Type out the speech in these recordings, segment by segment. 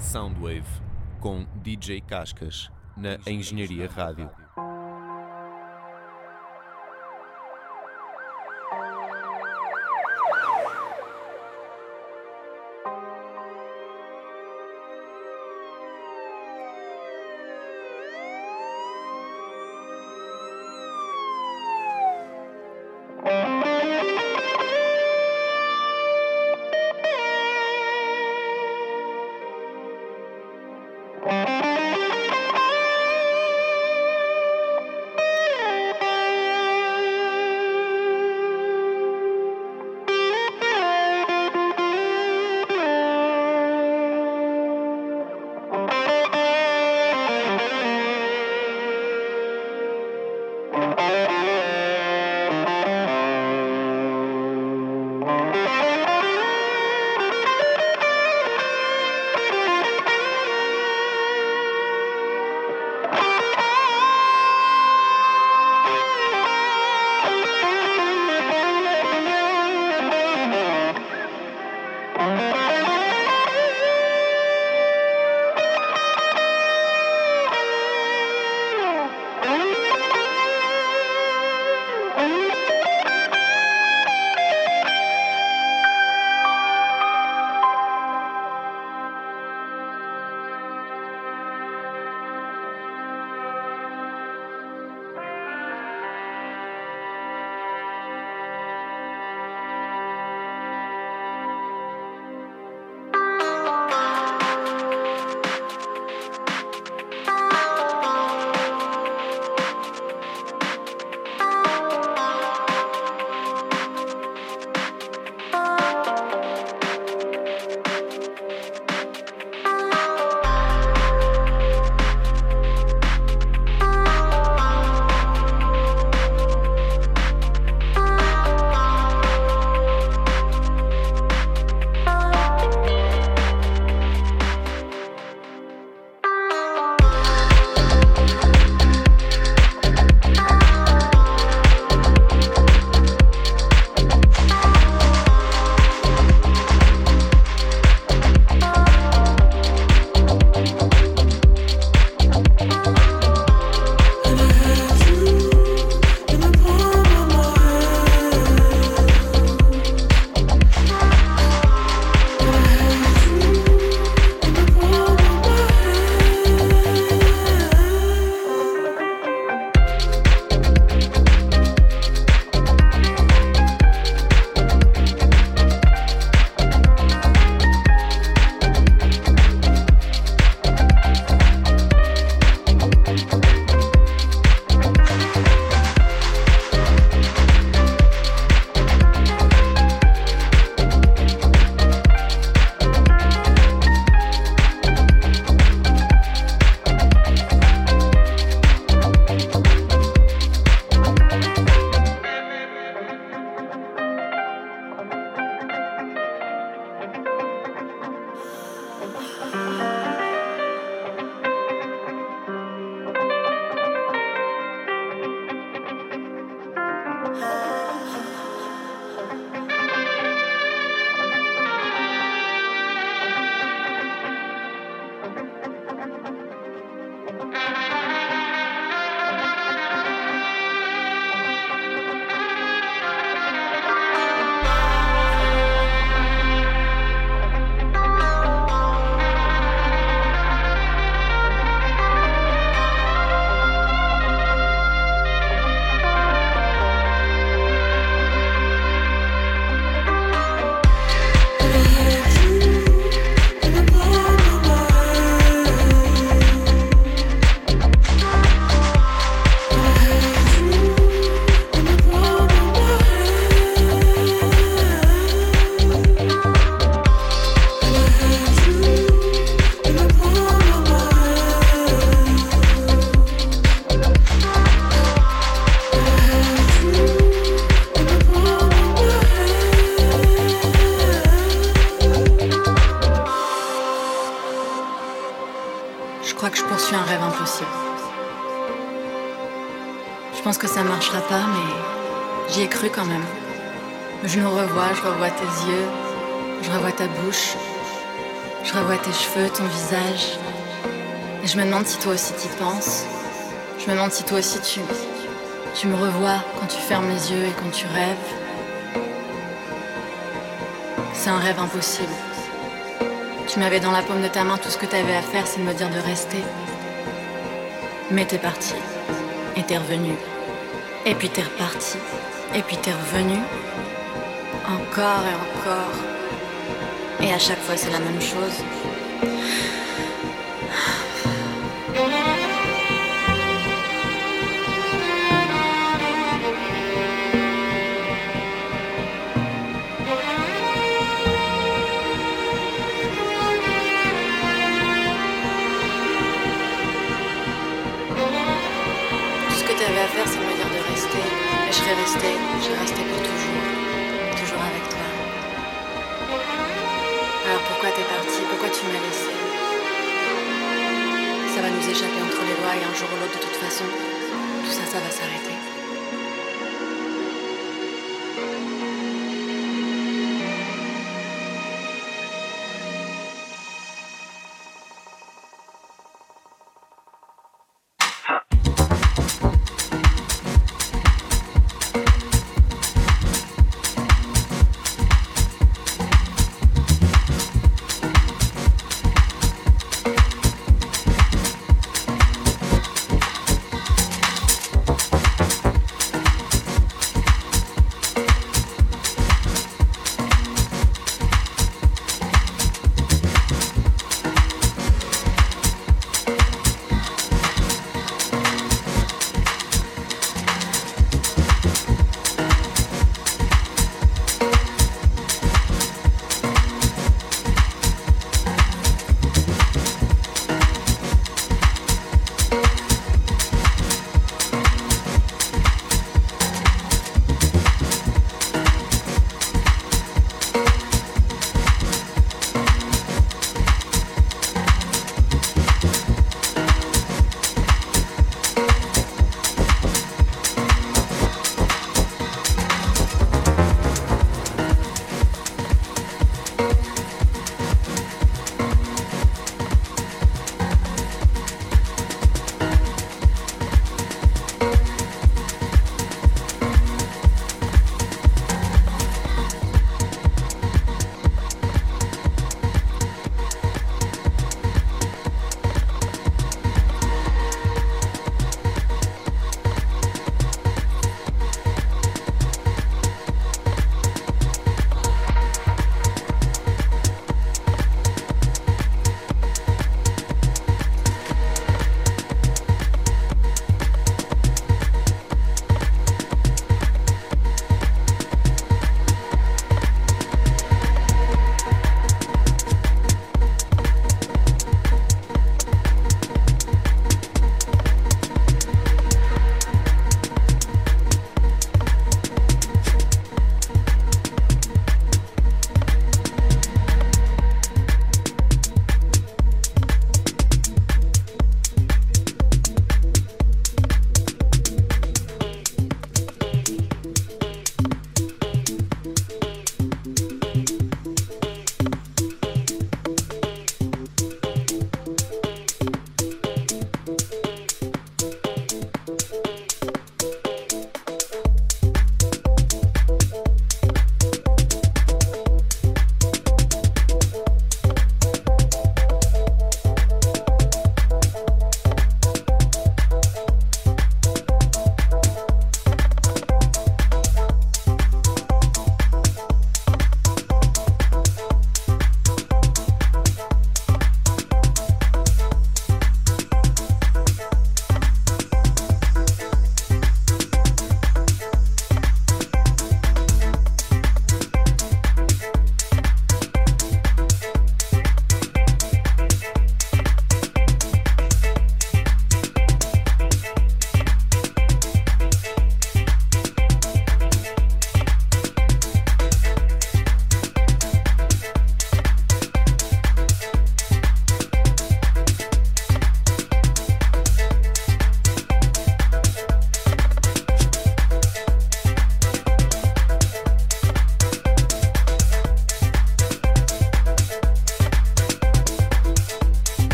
Soundwave com DJ Cascas na Engenharia Rádio. Je nous ton visage. Et je me demande si toi aussi t'y penses. Je me demande si toi aussi tu, tu me revois quand tu fermes les yeux et quand tu rêves. C'est un rêve impossible. Tu m'avais dans la paume de ta main, tout ce que t'avais à faire, c'est de me dire de rester. Mais t'es parti. Et t'es revenu. Et puis t'es reparti. Et puis t'es revenu. Encore et encore. Et à chaque fois, c'est la même chose.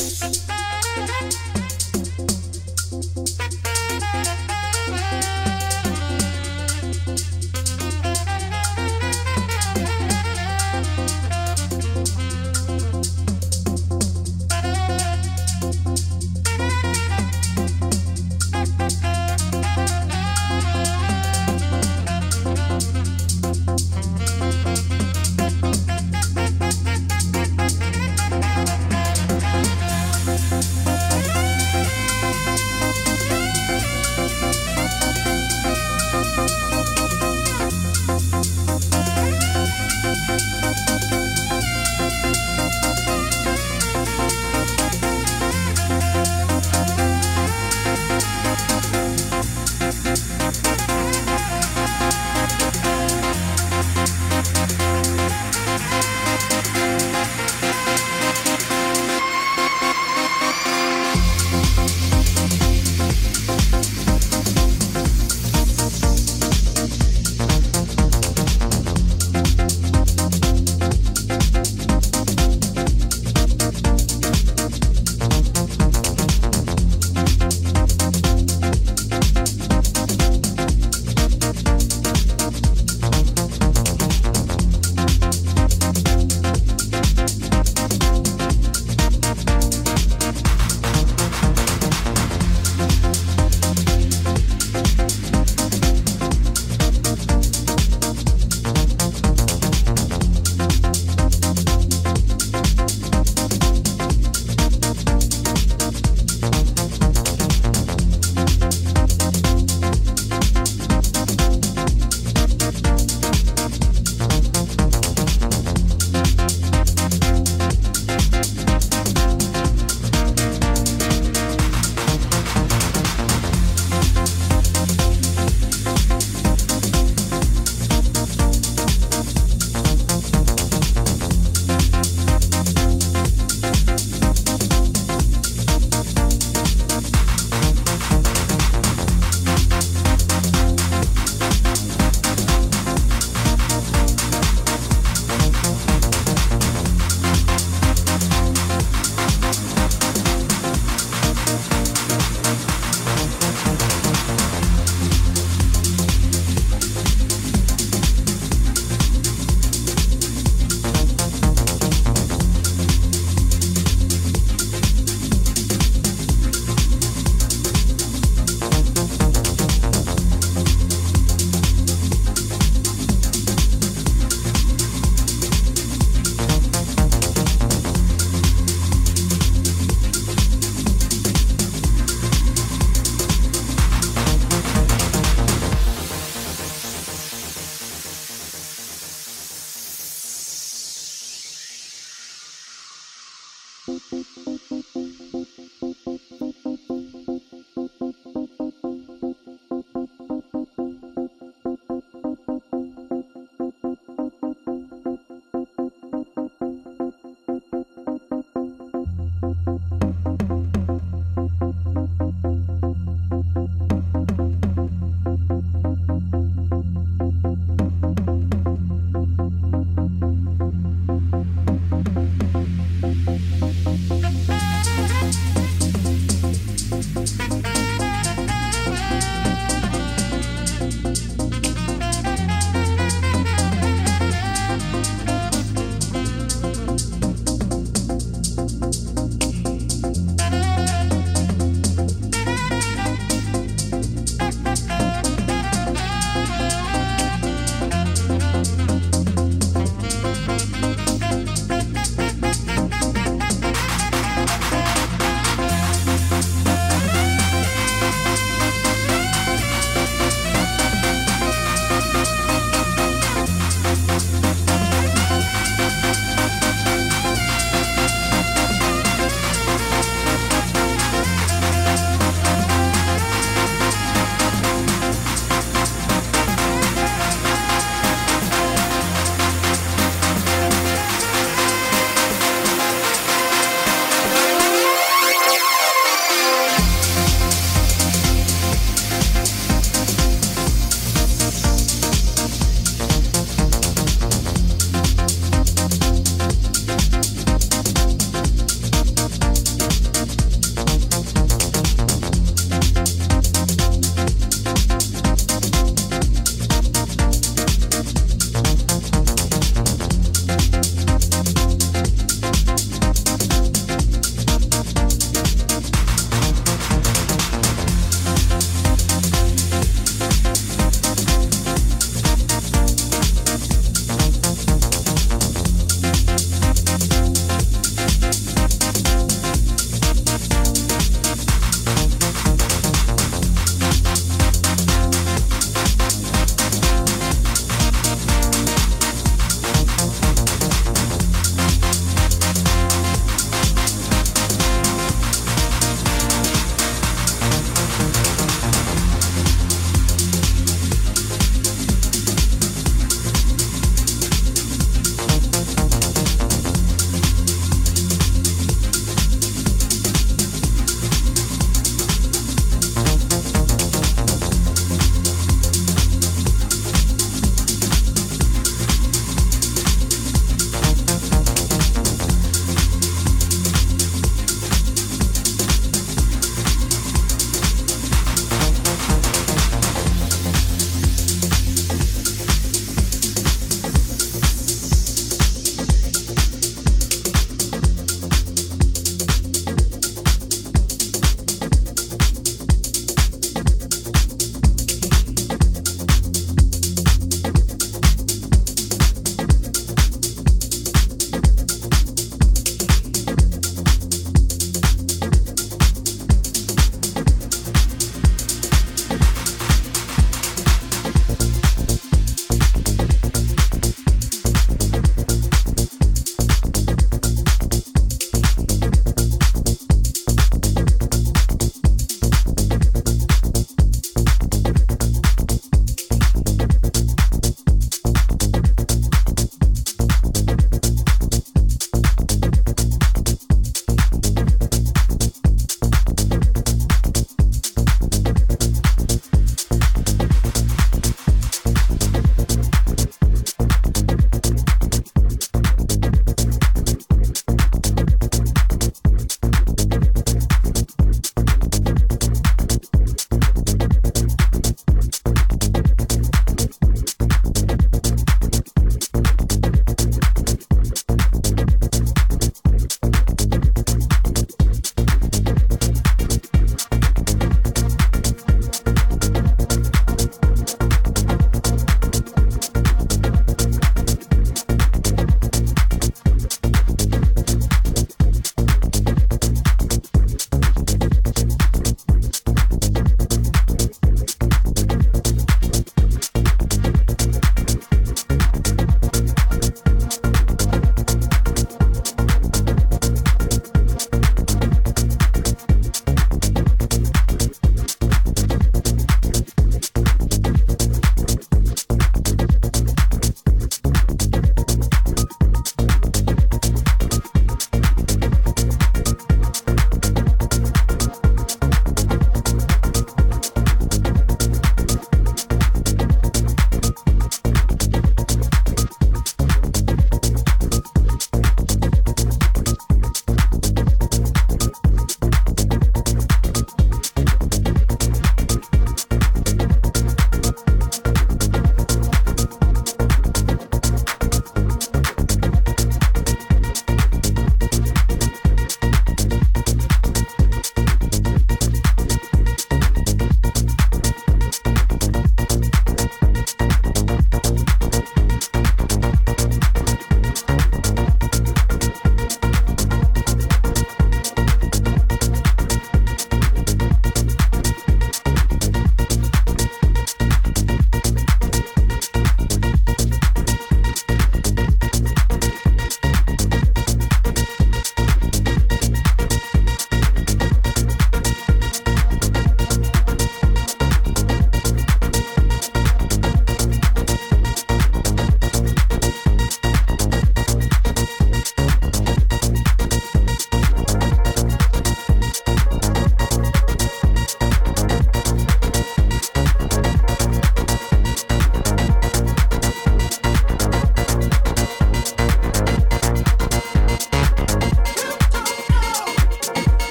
Thank you.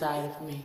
Inside of me.